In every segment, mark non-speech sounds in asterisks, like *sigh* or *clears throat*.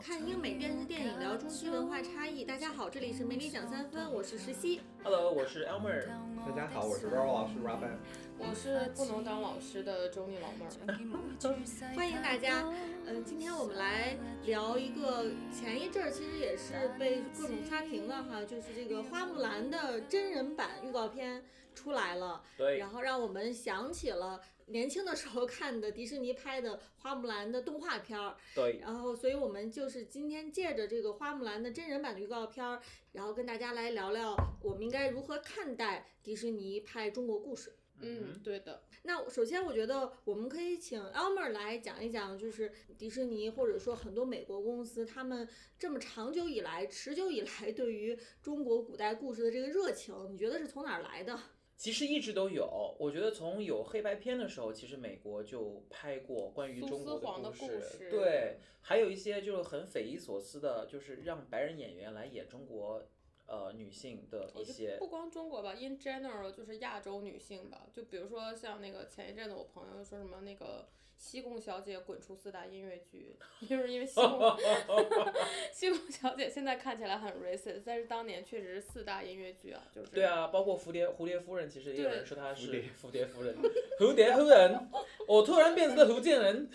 看英美电视电影，聊中西文化差异。大家好，这里是美女讲三分，我是石溪。Hello，我是 Elmer。大家好，我是 Ro 老师 Robin。我是不能当老师的周妮老妹儿。欢迎大家。嗯，今天我们来聊一个前一阵儿其实也是被各种刷屏了哈，就是这个花木兰的真人版预告片出来了，对然后让我们想起了年轻的时候看的迪士尼拍的花木兰的动画片儿。对，然后，所以我们就是今天借着这个花木兰的真人版的预告片儿，然后跟大家来聊聊我们应该如何看待迪士尼拍中国故事。嗯，对的。那首先，我觉得我们可以请 Elmer 来讲一讲，就是迪士尼或者说很多美国公司，他们这么长久以来、持久以来对于中国古代故事的这个热情，你觉得是从哪儿来的？其实一直都有。我觉得从有黑白片的时候，其实美国就拍过关于中国的故故事对，还有一些就是很匪夷所思的，就是让白人演员来演中国呃女性的一些不光中国吧，in general 就是亚洲女性吧，就比如说像那个前一阵子我朋友说什么那个西贡小姐滚出四大音乐剧，*laughs* 就是因为西贡 *laughs* *laughs* 西贡小姐现在看起来很 racist，但是当年确实是四大音乐剧啊，就是。对啊，包括蝴蝶蝴蝶夫人，其实也有人说她是蝴蝶。蝴蝶夫人，蝴蝶夫人，我突然变成了福建人。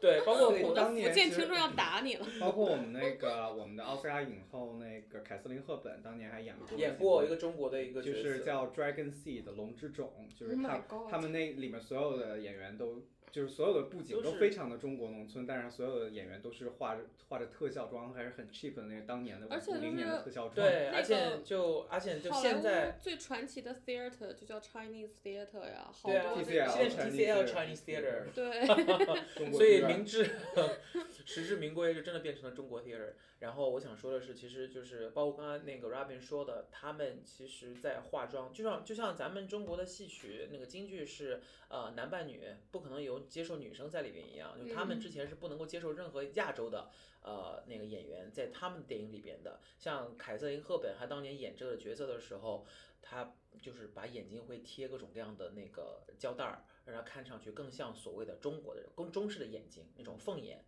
对，包括对我当年福建听众要打你了。包括我们那个我们的奥斯卡影后那个凯瑟琳赫本，当年还演过演过一个中国的一个就，是叫 Dragon Seed 龙之种，就是 Oh 他他们那里面所有的演员都。就是所有的布景都非常的中国农村，但是所有的演员都是化着化着特效妆，还是很 cheap 的那个当年的五零年的特效妆。对，而且就而且就现在。最传奇的 theater 就叫 Chinese theater 呀，好多，TCL 现在是 TCL Chinese Chinese Theater，对，所以明智 *laughs* 实至名归，就真的变成了中国 theater。然后我想说的是，其实就是包括刚刚那个 Robin 说的，他们其实在化妆，就像就像咱们中国的戏曲那个京剧是呃男扮女，不可能有接受女生在里边一样，就他们嗯之前是不能够接受任何亚洲的呃那个演员在他们电影里边的。像凯瑟琳赫本，她当年演这个角色的时候，她就是把眼睛会贴各种各样的那个胶带儿，让它看上去更像所谓的中国的更中式的眼睛那种凤眼。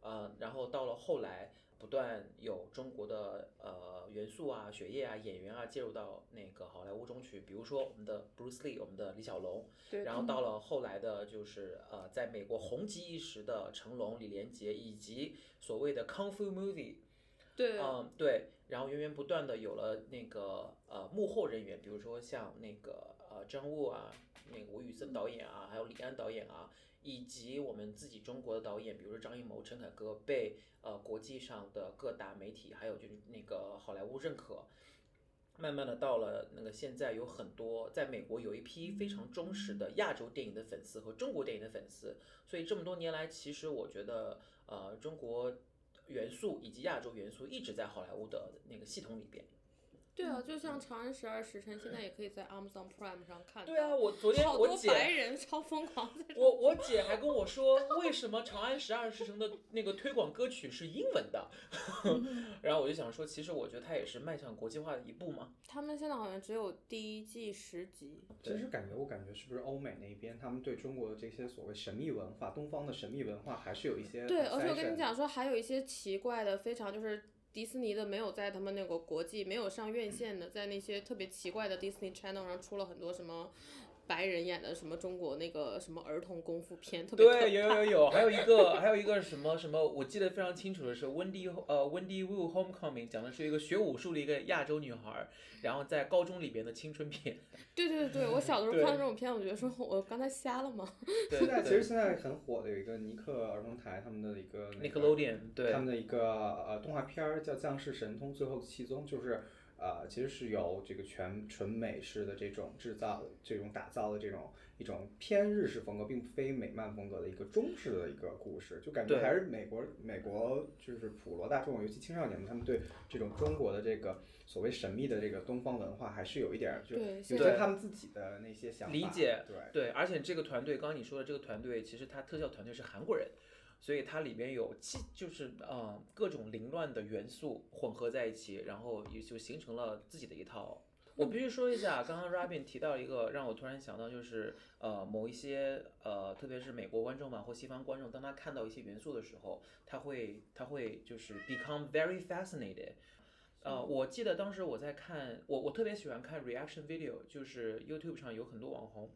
呃，然后到了后来，不断有中国的呃元素啊、血液啊、演员啊介入到那个好莱坞中去，比如说我们的 Bruce Lee，我们的李小龙，对。然后到了后来的就是呃，在美国红极一时的成龙、李连杰，以及所谓的 Kung Fu Movie，对，嗯，对，然后源源不断的有了那个呃幕后人员，比如说像那个呃张悟啊，那个吴宇森导演啊，还有李安导演啊，以及我们自己中国的导演，比如说张艺谋、陈凯歌，被呃国际上的各大媒体还有就是那个好莱坞认可。慢慢的到了那个现在有很多在美国有一批非常忠实的亚洲电影的粉丝和中国电影的粉丝，所以这么多年来，其实我觉得呃中国元素以及亚洲元素一直在好莱坞的那个系统里边。对啊，就像《长安十二时辰》，现在也可以在 Amazon Prime 上看。对啊，我昨天好多我姐白人超疯狂在我我姐还跟我说，为什么《长安十二时辰》的那个推广歌曲是英文的？*laughs* *laughs* 然后我就想说，其实我觉得它也是迈向国际化的一步嘛。他们现在好像只有第一季十集。其实感觉，我感觉是不是欧美那边，他们对中国的这些所谓神秘文化、东方的神秘文化，还是有一些对，而且我跟你讲说，还有一些奇怪的，非常就是迪士尼的没有在他们那个国际没有上院线的，在那些特别奇怪的 Disney Channel 上出了很多什么白人演的什么中国那个什么儿童功夫片，特别可对，有有有有，还有一个还有一个什么什么，我记得非常清楚的是温蒂呃温蒂 Wu Homecoming 讲的是一个学武术的一个亚洲女孩儿，然后在高中里边的青春片。*laughs* 对对对，我小的时候看到这种片，我觉得说我刚才瞎了吗？对 *laughs* 现在其实现在很火的有一个尼克儿童台他们的一个那个 Nickelodeon 对他们的一个呃动画片儿叫《降世神通：最后的七宗》，就是呃其实是由这个全纯美式的这种制造、这种打造的这种一种偏日式风格，并非美漫风格的一个中式的一个故事，就感觉还是美国美国就是普罗大众，尤其青少年们，他们对这种中国的这个所谓神秘的这个东方文化，还是有一点儿就有些他们自己的那些想法理解对。对，而且这个团队，刚刚你说的这个团队，其实他特效团队是韩国人，所以它里边有既就是呃各种凌乱的元素混合在一起，然后也就形成了自己的一套我必须说一下，刚刚 Robin 提到一个让我突然想到，就是呃某一些呃，特别是美国观众吧或西方观众，当他看到一些元素的时候，他会他会就是 become very fascinated。呃，我记得当时我在看，我我特别喜欢看 reaction video，就是 YouTube 上有很多网红，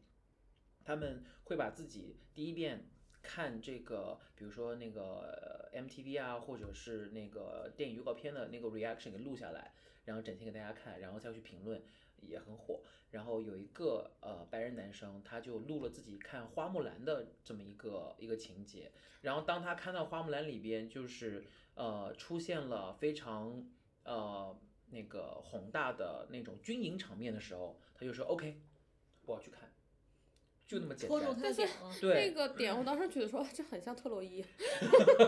他们会把自己第一遍看这个，比如说那个 MTV 啊，或者是那个电影预告片的那个 reaction 给录下来，然后展现给大家看，然后再去评论，也很火。然后有一个呃白人男生，他就录了自己看花木兰的这么一个一个情节，然后当他看到花木兰里边就是呃出现了非常呃那个宏大的那种军营场面的时候，他就说 OK，我要去看，就那么简单。戳中他的点了。那，个点，我当时觉得说这很像特洛伊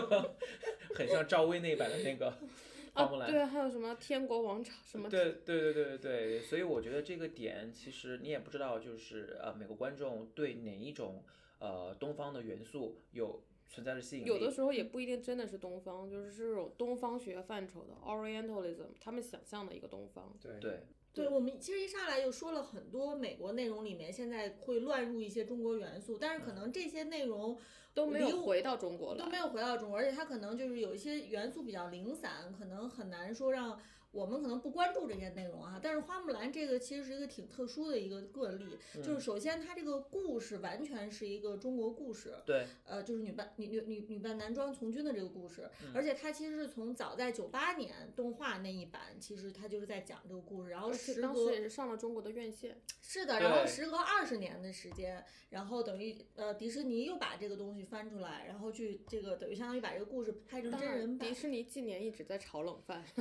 *laughs* 很像赵薇那版的那个 *laughs* 花木啊，兰。对，还有什么天国王朝什么，对对对对对对，所以我觉得这个点其实你也不知道，就是呃美国观众对哪一种呃东方的元素有存在的吸引力。有的时候也不一定真的是东方，就是这种东方学范畴的 Orientalism，他们想象的一个东方。对对对我们其实一上来就说了很多美国内容里面现在会乱入一些中国元素，但是可能这些内容都没有回到中国来，都没有回到中国，而且它可能就是有一些元素比较零散，可能很难说让我们可能不关注这些内容啊。但是花木兰这个其实是一个挺特殊的一个个例，就是首先它这个故事完全是一个中国故事，对呃，就是女扮女女女女扮男装从军的这个故事，而且它其实是从早在九八年动画那一版，其实它就是在讲这个故事，然后时隔当时也是上了中国的院线。是的，然后时隔二十年的时间，然后等于呃迪士尼又把这个东西翻出来，然后去这个等于相当于把这个故事拍成真人版迪。士尼近年一直在炒冷饭，*laughs*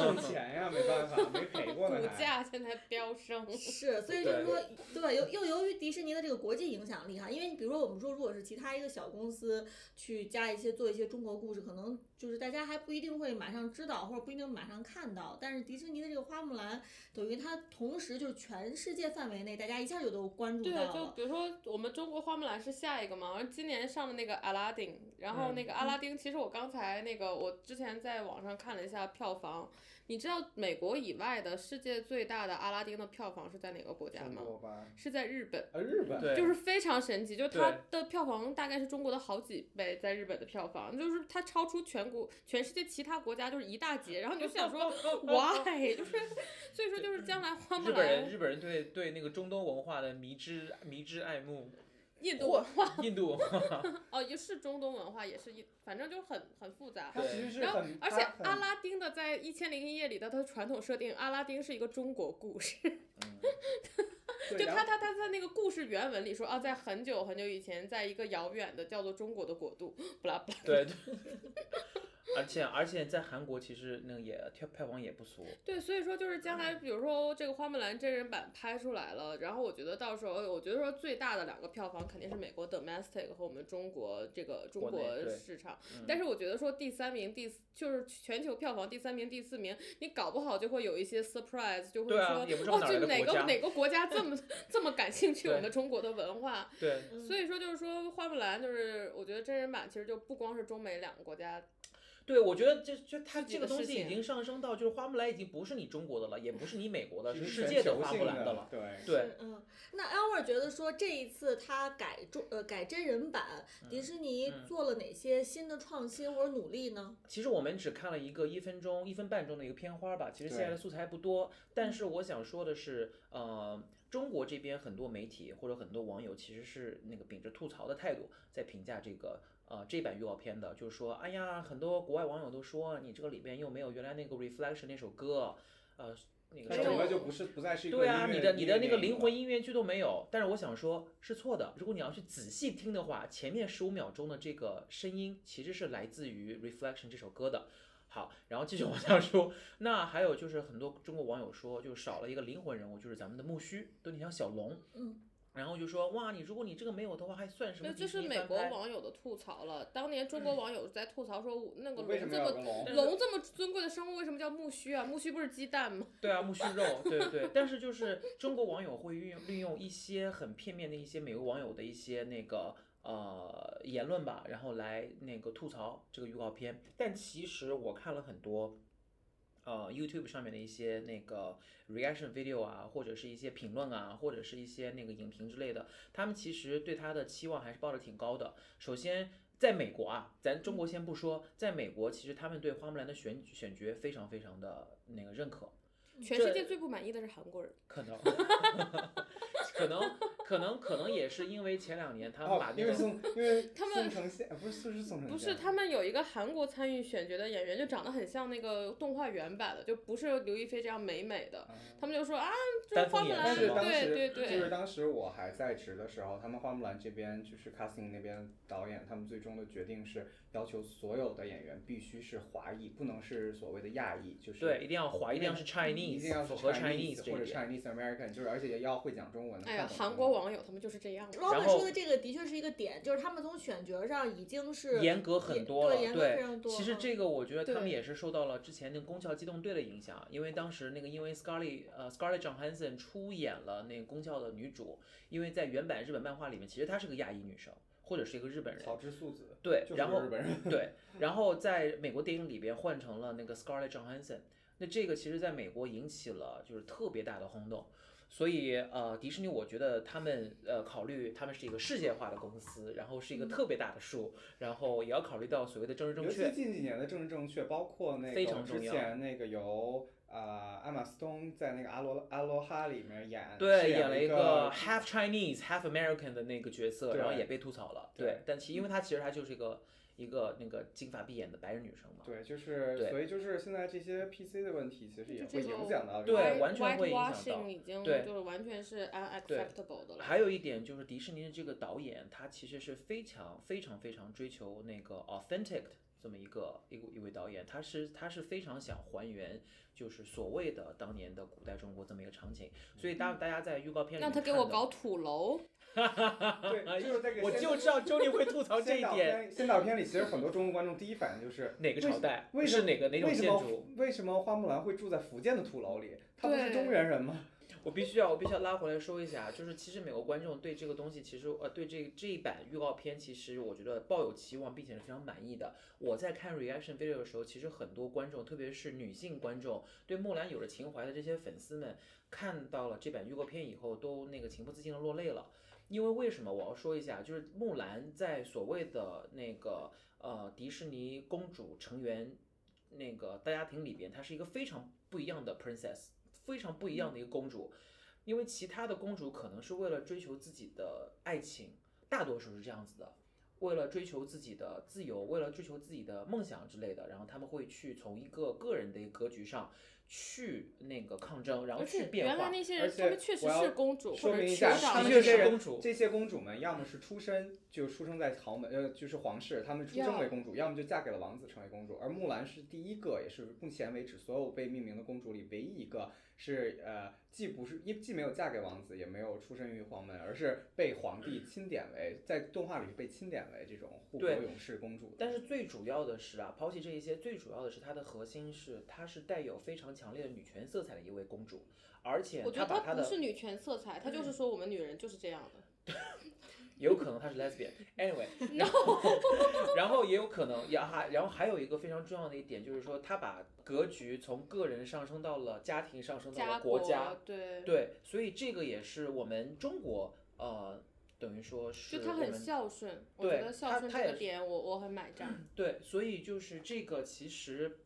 挣钱呀，没办法，没赔过呢股。价现在飙升。是，所以就是说，对，又又由于迪士尼的这个国际影响力哈，因为比如说我们说，如果是其他一个小公司去加一些做一些中国故事，可能就是大家还不一定会马上知道，或者不一定马上看到。但是迪士尼的这个花木兰，等于它同时就是全世界范围内，大家一下就都关注对，到了。对就比如说我们中国花木兰是下一个嘛，而今年上的那个阿拉丁，然后嗯那个阿拉丁，其实我刚才那个我之前在网上看了一下票房，你知道美国以外的世界最大的阿拉丁的票房是在哪个国家吗？是在日本。啊，日本，对，就是非常神奇，就是它的票房大概是中国的好几倍，在日本的票房，就是它超出全国全世界其他国家就是一大截，然后你就想说 *laughs* why，*laughs* 就是所以说就是将来花木日本人兰日本人对对那个中东文化的迷之迷之爱慕，印度文化 *laughs* 印度文化，*laughs* 哦，也是中东文化，也是印，反正就很很复杂。它其实是然后，，而且阿拉丁的在《一千零一夜》里的它的传统设定，阿拉丁是一个中国故事，*laughs* 对然后就他他他在那个故事原文里说啊，在很久很久以前，在一个遥远的叫做中国的国度，不拉不拉。对对。而且而且在韩国其实那个也票票房也不俗，对，所以说就是将来，比如说这个花木兰真人版拍出来了，然后我觉得到时候，我觉得说最大的两个票房肯定是美国 domestic 和我们中国这个中国市场，嗯。但是我觉得说第三名、第四就是全球票房第三名、第四名，你搞不好就会有一些 surprise，就会说、哦，就哪个哪个国家这么 *laughs* 这么感兴趣我们的中国的文化，对，嗯所以说就是说花木兰就是我觉得真人版其实就不光是中美两个国家，对，我觉得这就它这个东西已经上升到，就是花木兰已经不是你中国的了，也不是你美国的，是是世界的花木兰的了。对，对，嗯，那 Elmer 觉得说这一次他改中呃改真人版，迪士尼嗯做了哪些新的创新或者努力呢？其实我们只看了一个一分钟、一分半钟的一个片花吧，其实现在的素材不多。但是我想说的是，呃，中国这边很多媒体或者很多网友其实是那个秉着吐槽的态度在评价这个呃这版预告片的，就是说，哎呀，很多国外网友都说你这个里边又没有原来那个 Reflection 那首歌，呃，那个整个就不是不再是一个对啊，你的你的那个灵魂音音乐剧都没有。但是我想说，是错的。如果你要去仔细听的话，前面十五秒钟的这个声音其实是来自于《Reflection》这首歌的。好，然后继续往下说。那还有就是很多中国网友说，就少了一个灵魂人物，就是咱们的木须，都有点像小龙。嗯。然后就说哇，你如果你这个没有的话，还算什么那这是美国？网友的吐槽了。当年中国网友在吐槽说，那个龙这么？龙这么尊贵的生物，为什么叫木须啊？木须不是鸡蛋吗？对啊，木须肉，对对对。*laughs* 但是就是中国网友会运用利用一些很片面的一些美国网友的一些那个呃言论吧，然后来那个吐槽这个预告片。但其实我看了很多。呃 YouTube 上面的一些那个 reaction video 啊，或者是一些评论啊，或者是一些那个影评之类的，他们其实对他的期望还是抱得挺高的。首先，在美国啊，咱中国先不说，在美国其实他们对花木兰的选选角非常非常的那个认可，全世界最不满意的是韩国人。可能，*laughs* 可能，可能，可能也是因为前两年他们把哦，因为那个宋，因为 *laughs* 他们宋承宪不是是宋承宪，不是，他们有一个韩国参与选角的演员，就长得很像那个动画原版的，就不是刘亦菲这样美美的。他们就说啊，这丹凤眼花木兰，对对对，就是当时我还在职的时候，他们花木兰这边就是 casting 那边导演，他们最终的决定是要求所有的演员必须是华裔，不能是所谓的亚裔，就是对，一定要华，一定要是一定 Chinese，一定要是符合 Chinese 或者。Chinese American，就是而且也要会讲中文。哎呀，韩国网友他们就是这样的。老板说的这个的确是一个点，就是他们从选角上已经是严格很多了，对，严格非常多。其实嗯这个我觉得他们也是受到了之前那个《宫壳机动队》的影响，因为当时那个因为 Scarlett 呃 Scarlett Johansson 出演了那个《宫壳》的女主，因为在原版日本漫画里面，其实她是个亚裔女生，或者是一个日本人，草之素子，对，就是然后日本人。对，*laughs* 然后在美国电影里边换成了那个 Scarlett Johansson，那这个其实在美国引起了就是特别大的轰动。所以，呃，迪士尼，我觉得他们，呃，考虑他们是一个世界化的公司，然后是一个特别大的数，然后也要考虑到所谓的政治正尤其确。近几年的政治正确，包括那非个之常重要前那个由呃艾玛斯通在那个阿罗阿罗哈里面演，对，演演了一个个 half Chinese half American 的那个角色，然后也被吐槽了。对对，但其因为他其实他就是一个一个那个金发碧眼的白人女生嘛。对，就是所以就是现在这些 PC 的问题，其实也会影响到这对完全会影响到已经对就是完全是 unacceptable 的了。还有一点就是迪士尼的这个导演，他其实是非常非常非常追求那个 authentic 的这么一个一个一位导演，他是他是非常想还原就是所谓的当年的古代中国这么一个场景，所以大大家在预告片里那面看到他给我搞土楼，*laughs* 对，就是这个我就知道周丽会吐槽这一点。先导片里其实很多中国观众第一反应就是哪个朝代？为什是哪个哪种建筑？为什么花木兰会住在福建的土楼里？她不是中原人吗？我必须要，我必须要拉回来说一下，就是其实美国观众对这个东西，其实呃对这这一版预告片，其实我觉得抱有期望，并且是非常满意的。我在看 reaction video 的时候，其实很多观众，特别是女性观众，对木兰有着情怀的这些粉丝们，看到了这版预告片以后，都那个情不自禁的落泪了。因为为什么我要说一下，就是木兰在所谓的那个呃迪士尼公主成员那个大家庭里边，她是一个非常不一样的 princess，非常不一样的一个公主。因为其他的公主可能是为了追求自己的爱情，大多数是这样子的，为了追求自己的自由，为了追求自己的梦想之类的，然后他们会去从一个个人的一个格局上去那个抗争，然后去变化。原来那些人，而且他们确实我要是公主说明一下，他们确实这些公主这些公主们要么是出身就出生在豪门，呃，就是皇室，她们出生为公主，要么就嫁给了王子成为公主。而木兰是第一个，也是目前为止所有被命名的公主里唯一一个是呃，既不是一既没有嫁给王子，也没有出身于皇门，而是被皇帝钦点为在动画里被钦点为这种护国勇士公主。但是最主要的是啊，抛弃这一些，最主要的是它的核心是她是带有非常强烈的女权色彩的一位公主，而且我觉得她把她的她不是女权色彩，她就是说我们女人就是这样的。*laughs* 也有可能她是 lesbian。*laughs* Anyway，然后然后也有可能也还然后还有一个非常重要的一点就是说，他把格局从个人上升到了家庭，上升到了国家。对，对，所以这个也是我们中国呃，等于说是就他很孝顺，我对觉得孝顺这个点我我很买账。*clears throat* 对，所以就是这个其实。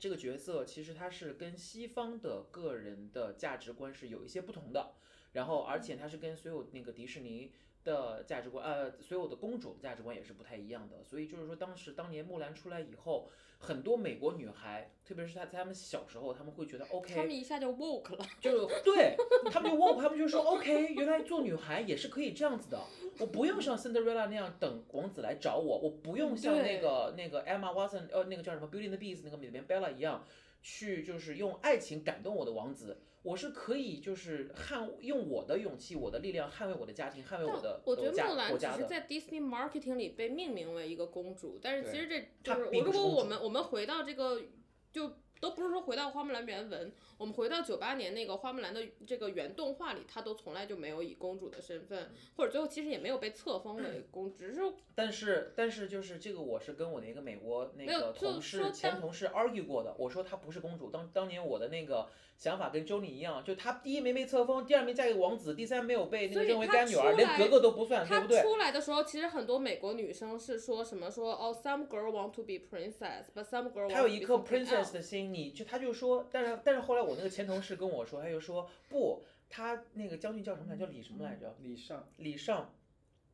这个角色其实他是跟西方的个人的价值观是有一些不同的，然后而且他是跟所有那个迪士尼的价值观，呃，所有的公主的价值观也是不太一样的。所以就是说，当时当年木兰出来以后，很多美国女孩，特别是她在她们小时候，她们会觉得 OK，她们一下就 woke 了，*laughs* 就对她们就 woke，，她们就说 OK，原来做女孩也是可以这样子的，我不用像 Cinderella 那样等王子来找我，我不用像那个那个 Emma Watson 呃那个叫什么 Beauty and the Beast 那个里面 Bella 一样，去就是用爱情感动我的王子，我是可以就是捍用我的勇气、我的力量捍卫我的家庭，捍卫我的我觉得木兰只国家的。是在 Disney marketing 里被命名为一个公主，但是其实这就是我如果我们我们回到这个就都不是说回到花木兰原文，我们回到九八年那个花木兰的这个原动画里，她都从来就没有以公主的身份，或者最后其实也没有被册封为 *clears throat* 公主，只是但是但是就是这个，我是跟我的一个美国那个同事前同事 argue 过的。我说她不是公主，当当年我的那个想法跟周丽一样，就她第一没被册封，第二没嫁给王子，第三没有被那个认为干女儿，连格格都不算，对她不对？出来的时候，其实很多美国女生是说什么说哦，some girl want to be princess，but some girl 他 want 有 to 一 be 颗 something princess 的心，你就她就说，但是但是后来我那个前同事跟我说，他就说不，他那个将军叫什么来着？叫李什么来着？李尚，李尚，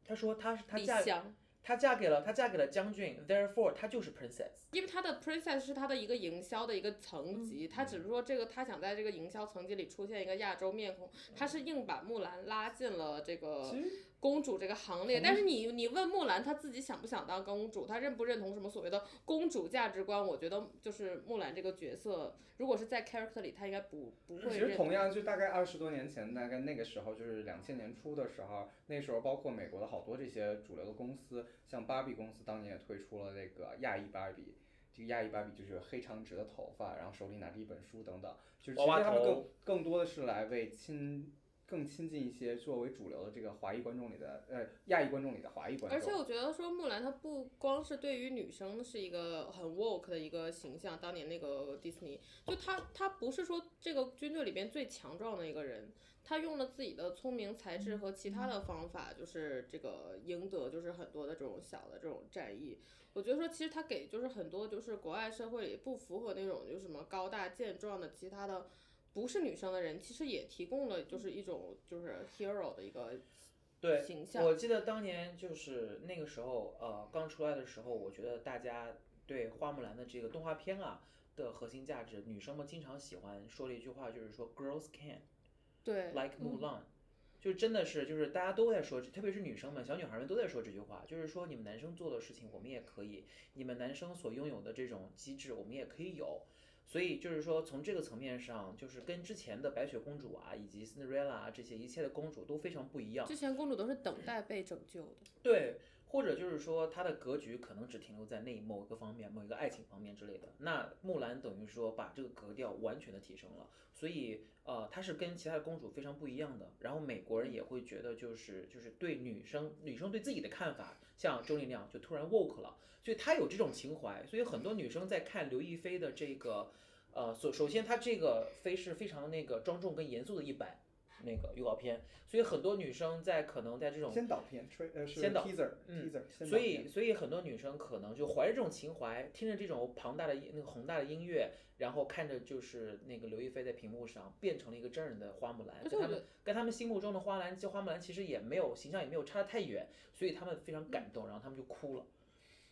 他说他是他嫁李湘。他嫁给了他嫁给了将军，therefore 他就是 princess。因为他的 princess 是他的一个营销的一个层级，他只是说这个他想在这个营销层级里出现一个亚洲面孔，他是硬把木兰拉进了这个其实公主这个行列。但是你你问木兰她自己想不想当公主，她认不认同什么所谓的公主价值观？我觉得就是木兰这个角色，如果是在 character 里，她应该不不会其实同样就大概二十多年前，大概那个时候就是两千年初的时候，那时候包括美国的好多这些主流的公司，像芭比公司当年也推出了那个亚裔芭比。这个亚裔芭比就是黑长直的头发，然后手里拿着一本书等等，就是其实他们更更多的是来为亲更亲近一些作为主流的这个华裔观众里的呃亚裔观众里的华裔观众。而且我觉得说木兰她不光是对于女生是一个很 woke 的一个形象，当年那个迪士尼，就她她不是说这个军队里边最强壮的一个人，她用了自己的聪明才智和其他的方法，就是这个赢得就是很多的这种小的这种战役。我觉得说其实她给就是很多就是国外社会里不符合那种就什么高大健壮的其他的。不是女生的人，其实也提供了就是一种就是 hero 的一个对形象。我记得当年就是那个时候，呃，刚出来的时候，我觉得大家对花木兰的这个动画片啊的核心价值，女生们经常喜欢说的一句话就是说 “girls can”。对 like Mulan，、就真的是就是大家都在说，特别是女生们、小女孩们都在说这句话，就是说你们男生做的事情我们也可以，你们男生所拥有的这种机制我们也可以有。所以就是说，从这个层面上，就是跟之前的白雪公主啊，以及 Cinderella 啊这些一切的公主都非常不一样。之前公主都是等待被拯救的。对，或者就是说她的格局可能只停留在那某一个方面、某一个爱情方面之类的。那木兰等于说把这个格调完全的提升了，所以呃，她是跟其他的公主非常不一样的。然后美国人也会觉得就是就是对女生女生对自己的看法，像周丽那样就突然 woke 了，所以她有这种情怀。所以很多女生在看刘亦菲的这个呃，首首先她这个飞是非常那个庄重跟严肃的一版。那个预告片，所以很多女生在可能在这种先导片，吹呃先导 teaser 嗯 teaser，所以，所以很多女生可能就怀着这种情怀，听着这种庞大的音那个宏大的音乐，然后看着就是那个刘亦菲在屏幕上变成了一个真人的花木兰，跟他们跟他们心目中的花兰，这花木兰其实也没有形象也没有差得太远，所以他们非常感动，然后他们就哭了。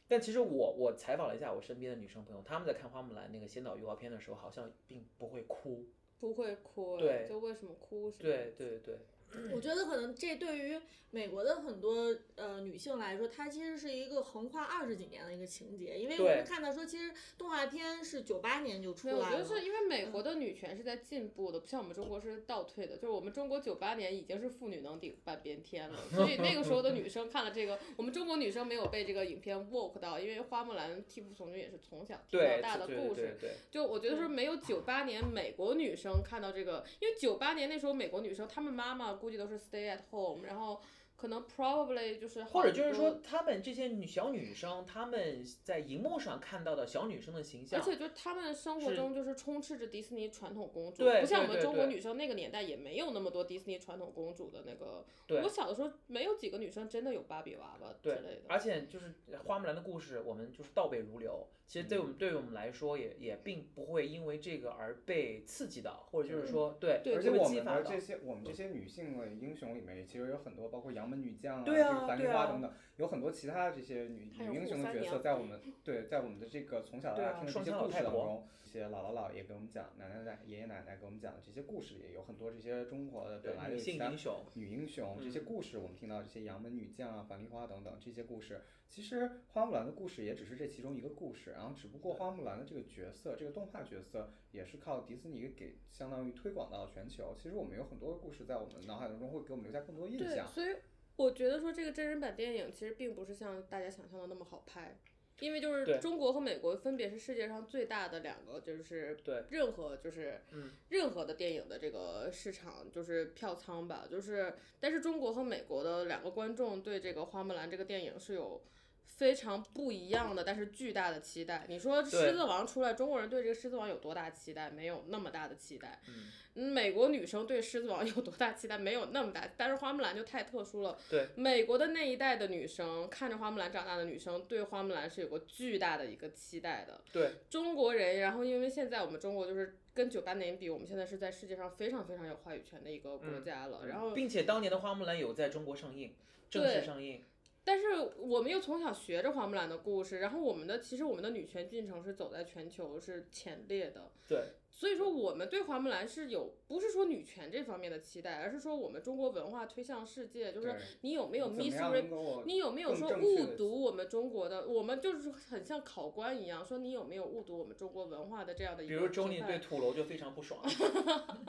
但其实我我采访了一下我身边的女生朋友，她们在看花木兰那个先导预告片的时候，好像并不会哭。不会哭，对就为什么哭是？对对对，我觉得可能这对于美国的很多呃女性来说，它其实是一个横跨二十几年的一个情节，因为我对们看到说，其实动画片是九八年就出来了，我觉。得是因为美国的女权是在进步的，不像我们中国是倒退的。就是我们中国九八年已经是妇女能顶半边天了，所以那个时候的女生看了这个，我们中国女生没有被这个影片 woke 到，因为花木兰替父从军也是从小听到大的故事。就我觉得说没有九八年美国女生看到这个，因为九八年那时候美国女生她们妈妈估计都是 stay at home，然后可能 probably 就是或者就是说，她们这些女小女生，她们在荧幕上看到的小女生的形象，而且就是她们生活中就是充斥着迪士尼传统公主，对不像我们中国女生那个年代也没有那么多迪士尼传统公主的那个。对我小的时候没有几个女生真的有芭比娃娃之类的。而且就是花木兰的故事，我们就是倒背如流。其实对我们、对于我们来说也，也并不会因为这个而被刺激到，或者就是说，对，对而且我们的这些我们这些女性的英雄里面，其实有很多，包括杨门女将啊，对啊这个樊梨花等等，有很多其他的这些女女英雄的角色，在我们对在我们的这个从小到大听的这些故事当中，一些姥姥姥爷给我们讲，奶奶奶爷爷奶奶给我们讲的这些故事里，有很多这些中国的本来的其他性英雄，女英雄这些嗯。故事，我们听到这些杨门女将啊、樊梨花等等这些故事，其实花木兰的故事也只是这其中一个故事，然后只不过花木兰的这个角色，这个动画角色也是靠迪士尼给相当于推广到全球。其实我们有很多的故事在我们脑海当中会给我们留下更多印对，象。所以我觉得说这个真人版电影其实并不是像大家想象的那么好拍。因为就是中国和美国分别是世界上最大的两个，就是对任何就是嗯任何的电影的这个市场就是票仓吧，就是但是中国和美国的两个观众对这个花木兰这个电影是有。非常不一样的，但是巨大的期待。你说《狮子王》出来，中国人对这个《狮子王》有多大期待？没有那么大的期待。嗯嗯，美国女生对《狮子王》有多大期待？没有那么大。但是花木兰就太特殊了。对，美国的那一代的女生，看着花木兰长大的女生，对花木兰是有个巨大的一个期待的。对，中国人，然后因为现在我们中国就是跟九八年比，我们现在是在世界上非常非常有话语权的一个国家了。然后，并且当年的花木兰有在中国上映，正式上映。但是我们又从小学着花木兰的故事，然后我们的其实我们的女权进程是走在全球是前列的。对，所以说我们对花木兰是有不是说女权这方面的期待，而是说我们中国文化推向世界，就是你有没有 miss 样 re 能够你有没有说误读我们中国的？我们就是很像考官一样，说你有没有误读我们中国文化的这样的一个比如周宁对土楼就非常不爽。*laughs*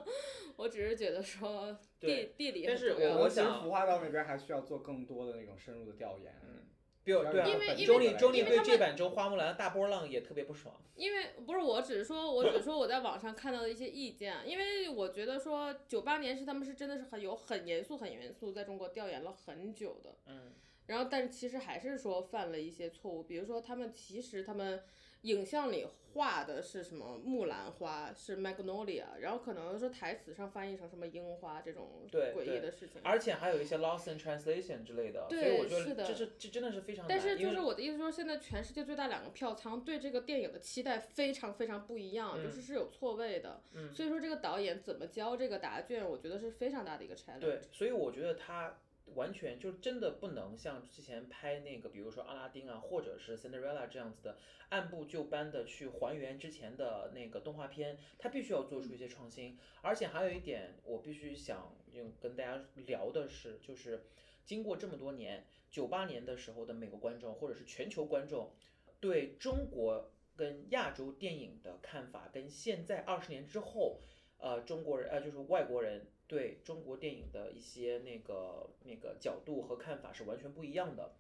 *laughs* 我只是觉得说地对地理但是很重要我可能其实想服化道那边还需要做更多的那种深入的调研。嗯因为因为周丽周丽对这版周花木兰的大波浪也特别不爽。因为不是我，只是说，我只是说我在网上看到的一些意见，因为我觉得说九八年是他们是真的是很有很严肃很严肃，在中国调研了很久的，嗯，然后但是其实还是说犯了一些错误，比如说他们其实他们影像里画的是什么木兰花是 magnolia，然后可能说台词上翻译成什么樱花这种诡异的事情。而且还有一些 lost in translation 之类的，所以对我觉得是的这是这真的是非常。但是就是我的意思说，现在全世界最大两个票仓对这个电影的期待非常非常不一样，嗯就是是有错位的。嗯所以说这个导演怎么交这个答卷，我觉得是非常大的一个 challenge。对，所以我觉得他完全就真的不能像之前拍那个，比如说阿拉丁啊，或者是 Cinderella 这样子的，按部就班的去还原之前的那个动画片，他必须要做出一些创新。而且还有一点，我必须想用跟大家聊的是，就是经过这么多年，九八年的时候的美国观众或者是全球观众对中国跟亚洲电影的看法，跟现在二十年之后。呃，中国人呃，就是外国人对中国电影的一些那个那个角度和看法是完全不一样的。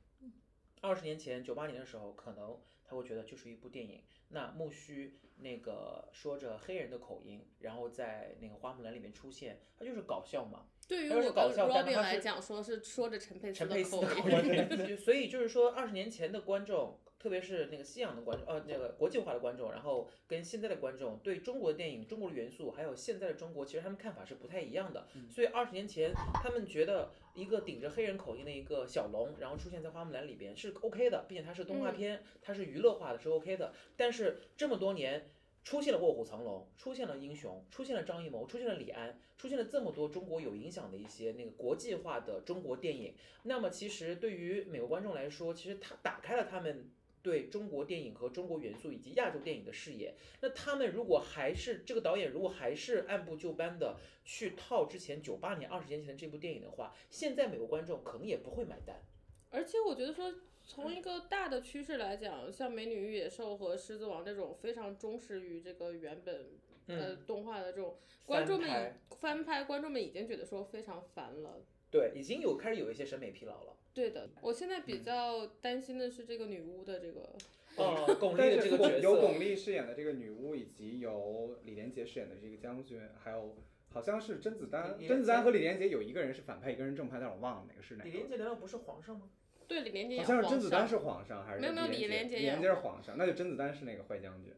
二十年前，九八年的时候，可能他会觉得就是一部电影。那木须那个说着黑人的口音，然后在那个花木兰里面出现，他就是搞笑嘛。对于我笑但 Robin 来讲，说是说着陈佩斯陈佩斯的口。*laughs* 音，所以就是说，二十年前的观众，特别是那个西洋的观众，呃，那个国际化的观众，然后跟现在的观众对中国的电影、中国的元素，还有现在的中国，其实他们看法是不太一样的。所以二十年前，他们觉得一个顶着黑人口音的一个小龙，然后出现在花木兰里边是 OK 的，并且它是动画片，它是娱乐化的，是 OK 的。但是这么多年。出现了卧虎藏龙，出现了英雄，出现了张艺谋，出现了李安，出现了这么多中国有影响的一些那个国际化的中国电影。那么其实对于美国观众来说，其实他打开了他们对中国电影和中国元素以及亚洲电影的视野。那他们如果还是这个导演，如果还是按部就班的去套之前九八年、二十年前的这部电影的话，现在美国观众可能也不会买单。而且我觉得说，从一个大的趋势来讲，像《美女与野兽》和《狮子王》这种非常忠实于这个原本呃动画的这种观众们翻拍已翻拍，观众们已经觉得说非常烦了。对，已经有开始有一些审美疲劳了。对的，我现在比较担心的是这个女巫的这个。哦，巩俐的这个角色，是有巩俐饰演的这个女巫，以及由李连杰饰演的这个将军，还有好像是甄子丹，甄子丹和李连杰有一个人是反派，一个人正派，但我忘了哪个是哪个李连。杰难道不是皇上吗？对李连杰好像是甄子丹是皇上，还是没有没有李李连杰杰李连杰是皇上，那就甄子丹是那个坏将军。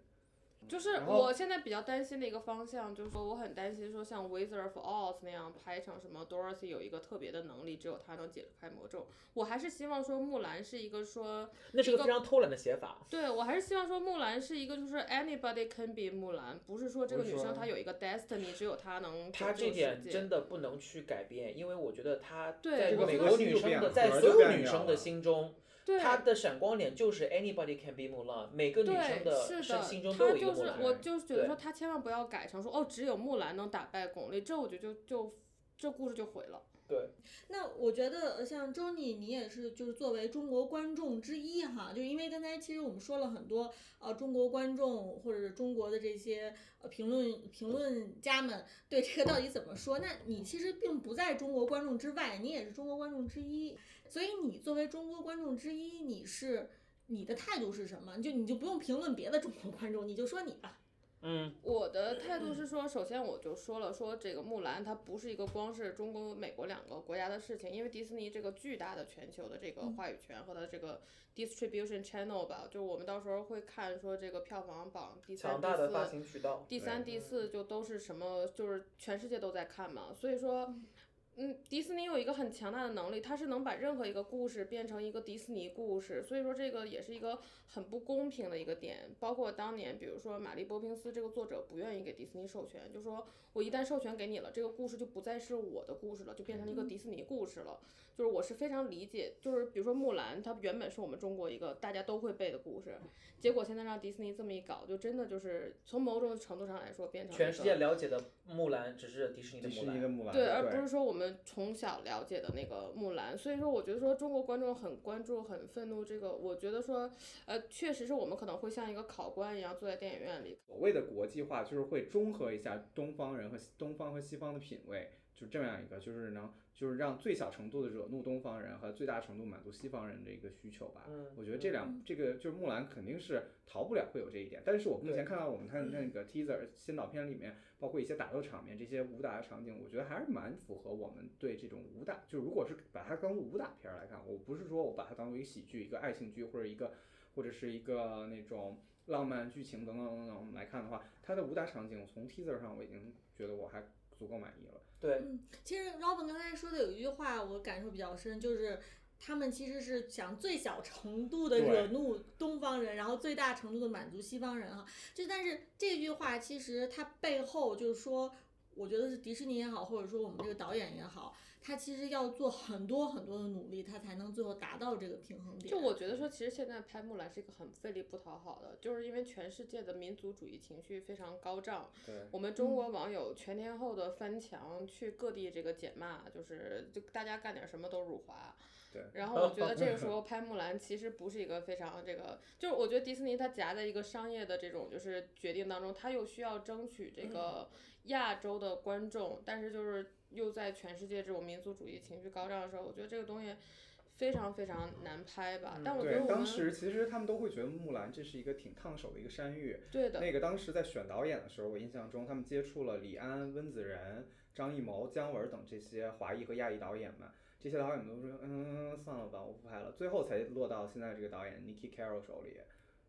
就是我现在比较担心的一个方向，就是说我很担心说像《Wizard of Oz》那样拍成什么 Dorothy 有一个特别的能力，只有她能解开魔咒。我还是希望说木兰是一个说，那是个非常偷懒的写法。对我还是希望说木兰是一个就是 anybody can be 木兰，不是说这个女生她有一个 destiny，只有她能她这点世界真的不能去改变，因为我觉得她对在这个美国女生的，在所有女生的心中，对他的闪光点就是 anybody can be Mulan，每个女生的，心心中都有一个就是我。就是觉得说他千万不要改成说哦，只有木兰能打败巩俐，这我觉得就就这故事就毁了。对，那我觉得呃像周妮，你也是就是作为中国观众之一哈，就因为刚才其实我们说了很多呃中国观众或者是中国的这些呃评论评论家们对这个到底怎么说，那你其实并不在中国观众之外，你也是中国观众之一，所以你作为中国观众之一，你是你的态度是什么？就你就不用评论别的中国观众，你就说你吧。嗯，我的态度是说，首先我就说了，说这个木兰它不是一个光是中国、美国两个国家的事情，因为迪士尼这个巨大的全球的这个话语权和它这个 distribution channel 吧，就是我们到时候会看说这个票房榜第三、第强大的发四、行渠道。第三、第四就都是什么，就是全世界都在看嘛，所以说。嗯，迪士尼有一个很强大的能力，它是能把任何一个故事变成一个迪士尼故事，所以说这个也是一个很不公平的一个点。包括当年，比如说玛丽波平斯这个作者不愿意给迪士尼授权，就说我一旦授权给你了，这个故事就不再是我的故事了，就变成一个迪士尼故事了。就是我是非常理解，就是比如说木兰，它原本是我们中国一个大家都会背的故事，结果现在让迪士尼这么一搞，就真的就是从某种程度上来说变成全世界了解的木兰只是迪士尼的迪士木兰。尼的木兰，对，而不是说我们从小了解的那个木兰。所以说，我觉得说中国观众很关注、很愤怒这个，我觉得说，呃，确实是我们可能会像一个考官一样坐在电影院里。所谓的国际化，就是会中和一下东方人和东方和西方的品味，就这样一个，就是能就是让最小程度的惹怒东方人和最大程度满足西方人的一个需求吧。嗯我觉得这两这个就是木兰肯定是逃不了会有这一点，但是我目前看到我们看那个 teaser 先导片里面，包括一些打斗场面、这些武打的场景，我觉得还是蛮符合我们对这种武打，就如果是把它当做武打片儿来看，我不是说我把它当做一个喜剧、一个爱情剧或者一个或者是一个那种浪漫剧情等等等等来看的话，它的武打场景从 teaser 上我已经觉得我还足够满意了。对，嗯，其实 Robin 刚才说的有一句话我感受比较深，就是他们其实是想最小程度的惹怒东方人，然后最大程度的满足西方人哈。就但是这句话其实它背后就是说，我觉得是迪士尼也好，或者说我们这个导演也好，他其实要做很多很多的努力，他才能最后达到这个平衡点。就我觉得说，其实现在拍木兰是一个很费力不讨好的，就是因为全世界的民族主义情绪非常高涨，对，我们中国网友全天候的翻墙，去各地这个解骂，就是就大家干点什么都辱华。对然后我觉得这个时候 *laughs* 拍木兰其实不是一个非常这个，就是我觉得迪士尼它夹在一个商业的这种就是决定当中，它又需要争取这个亚洲的观众，但是就是又在全世界这种民族主义情绪高涨的时候，我觉得这个东西非常非常难拍吧。但我觉得对，当时其实他们都会觉得木兰这是一个挺烫手的一个山芋。对的，那个当时在选导演的时候，我印象中他们接触了李安、温子仁、张艺谋、姜文等这些华裔和亚裔导演们。这些导演们都说，嗯，算了吧，我不拍了。最后才落到现在这个导演 Niki Carol 手里。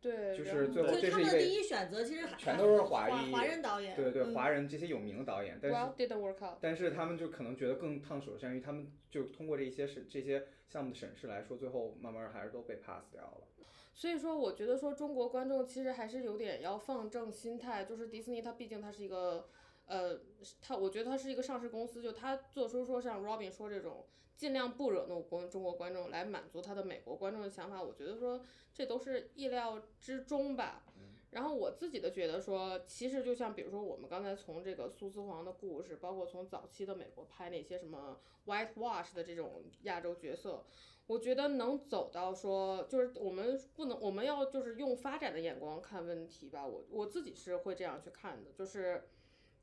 对，就是最后这是一位他们的第一选择其实全都是华华裔华人导演，对对，嗯华人这些有名的导演，但是 didn't work out。但是他们就可能觉得更烫手山芋，他们就通过这些审这些项目的审视来说，最后慢慢还是都被 pass 掉了。所以说，我觉得说中国观众其实还是有点要放正心态，就是迪士尼它毕竟它是一个，呃，它我觉得它是一个上市公司，就它做出说像 Robin 说这种尽量不惹怒国中国观众来满足他的美国观众的想法，我觉得说这都是意料之中吧。然后我自己的觉得说，其实就像比如说我们刚才从这个苏斯黄的故事，包括从早期的美国拍那些什么 whitewash 的这种亚洲角色，我觉得能走到说，就是我们不能，我们要就是用发展的眼光看问题吧。我我自己是会这样去看的，就是，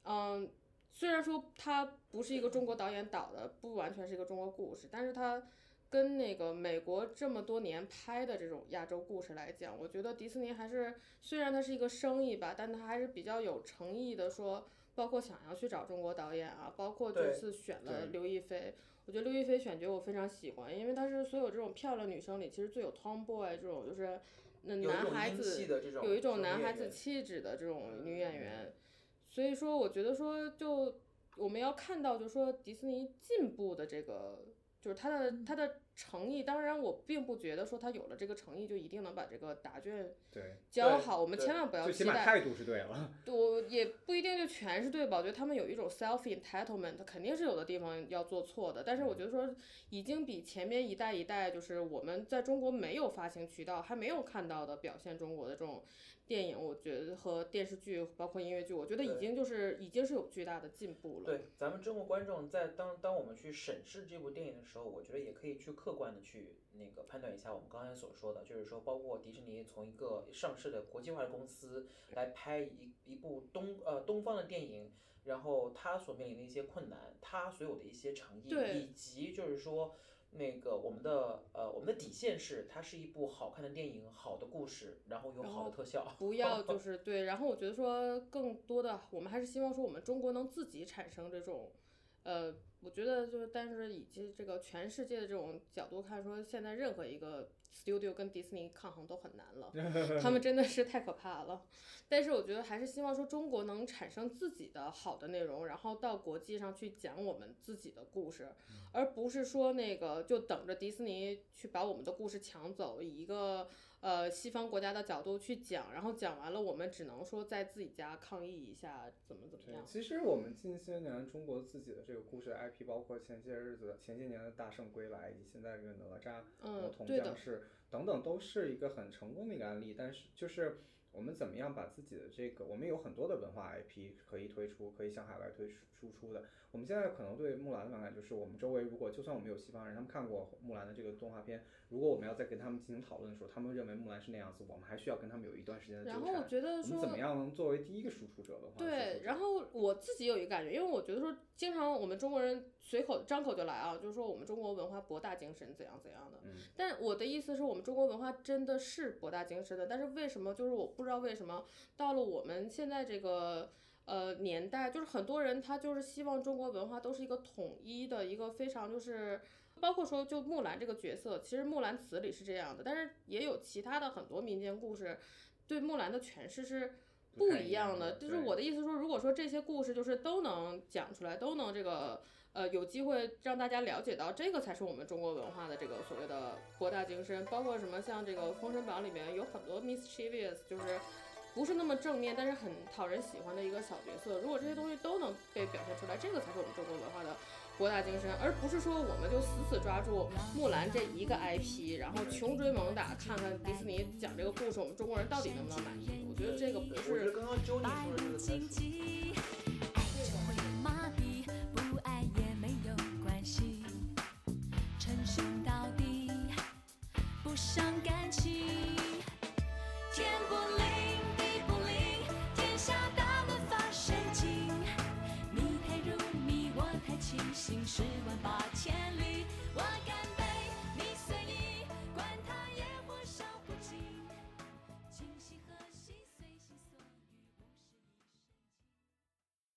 嗯，虽然说它不是一个中国导演导的，不完全是一个中国故事，但是它跟那个美国这么多年拍的这种亚洲故事来讲，我觉得迪士尼还是虽然它是一个生意吧，但它还是比较有诚意的说。包括想要去找中国导演啊，包括这次选了刘亦菲，我觉得刘亦菲选角我非常喜欢，因为她是所有这种漂亮女生里其实最有 tomboy 这种就是那男孩子有一种男孩子气质的这种女演员，所以说我觉得说就我们要看到，就是说迪士尼进步的这个，就是它的它的诚意。当然，我并不觉得说他有了这个诚意就一定能把这个答卷对，对教好，我们千万不要最起期待。码态度是对了。我也不一定就全是对吧？我觉得他们有一种 self entitlement，肯定是有的地方要做错的。但是我觉得说，已经比前面一代一代，就是我们在中国没有发行渠道，还没有看到的表现中国的这种电影，我觉得和电视剧，包括音乐剧，我觉得已经就是已经是有巨大的进步了。对，咱们中国观众在当当我们去审视这部电影的时候，我觉得也可以去客观的去那个判断一下我们刚才所说的，就是说包括迪士尼从一个上市的国际化的公司来拍一一部东呃东方的电影，然后他所面临的一些困难，他所有的一些诚意，以及就是说。那个我们的呃我们的底线是它是一部好看的电影，好的故事，然后有好的特效。不要就 *laughs* 是对，然后我觉得说更多的，我们还是希望说我们中国能自己产生这种，呃，我觉得就是，但是以及这个全世界的这种角度看，说现在任何一个 studio 跟迪士尼抗衡都很难了，他们真的是太可怕了。但是我觉得还是希望说中国能产生自己的好的内容，然后到国际上去讲我们自己的故事，而不是说那个就等着迪士尼去把我们的故事抢走，以一个呃西方国家的角度去讲，然后讲完了，我们只能说在自己家抗议一下，怎么怎么，样。其实我们近些年中国自己的这个故事 IP，包括前些日子、前些年的《大圣归来》，以及现在这个《哪吒》、嗯魔童降世等等，都是一个很成功的一个案例。但是就是我们怎么样把自己的这个，我们有很多的文化 IP 可以推出，可以向海外推输输出的。我们现在可能对木兰的反感就是，我们周围如果就算我们有西方人，他们看过木兰的这个动画片，如果我们要再跟他们进行讨论的时候，他们认为木兰是那样子，我们还需要跟他们有一段时间的纠缠。然后我觉得我们说怎么样能作为第一个输出者的话？对，然后我自己有一个感觉，因为我觉得说，经常我们中国人随口张口就来啊，就是说我们中国文化博大精深，怎样怎样的。嗯但我的意思是我们中国文化真的是博大精深的，但是为什么就是我不知道为什么到了我们现在这个呃年代，就是很多人他就是希望中国文化都是一个统一的一个非常就是。包括说，就木兰这个角色，其实木兰词里是这样的，但是也有其他的很多民间故事，对木兰的诠释是不一样的。就是我的意思说，如果说这些故事就是都能讲出来，都能这个呃有机会让大家了解到，这个才是我们中国文化的这个所谓的博大精深。包括什么像这个《封神榜》里面有很多 mischievous，就是不是那么正面，但是很讨人喜欢的一个小角色。如果这些东西都能被表现出来，这个才是我们中国文化的博大精深，而不是说我们就死死抓住木兰这一个 IP，然后穷追猛打，看看迪士尼讲这个故事，我们中国人到底能不能满意？我觉得这个不我觉得是。刚刚 Johnny 说的这个才是。爱就会麻痹，不爱也没有关系，称兄道弟，不伤感情。天不灵，地不灵，天下大行十万八千里我敢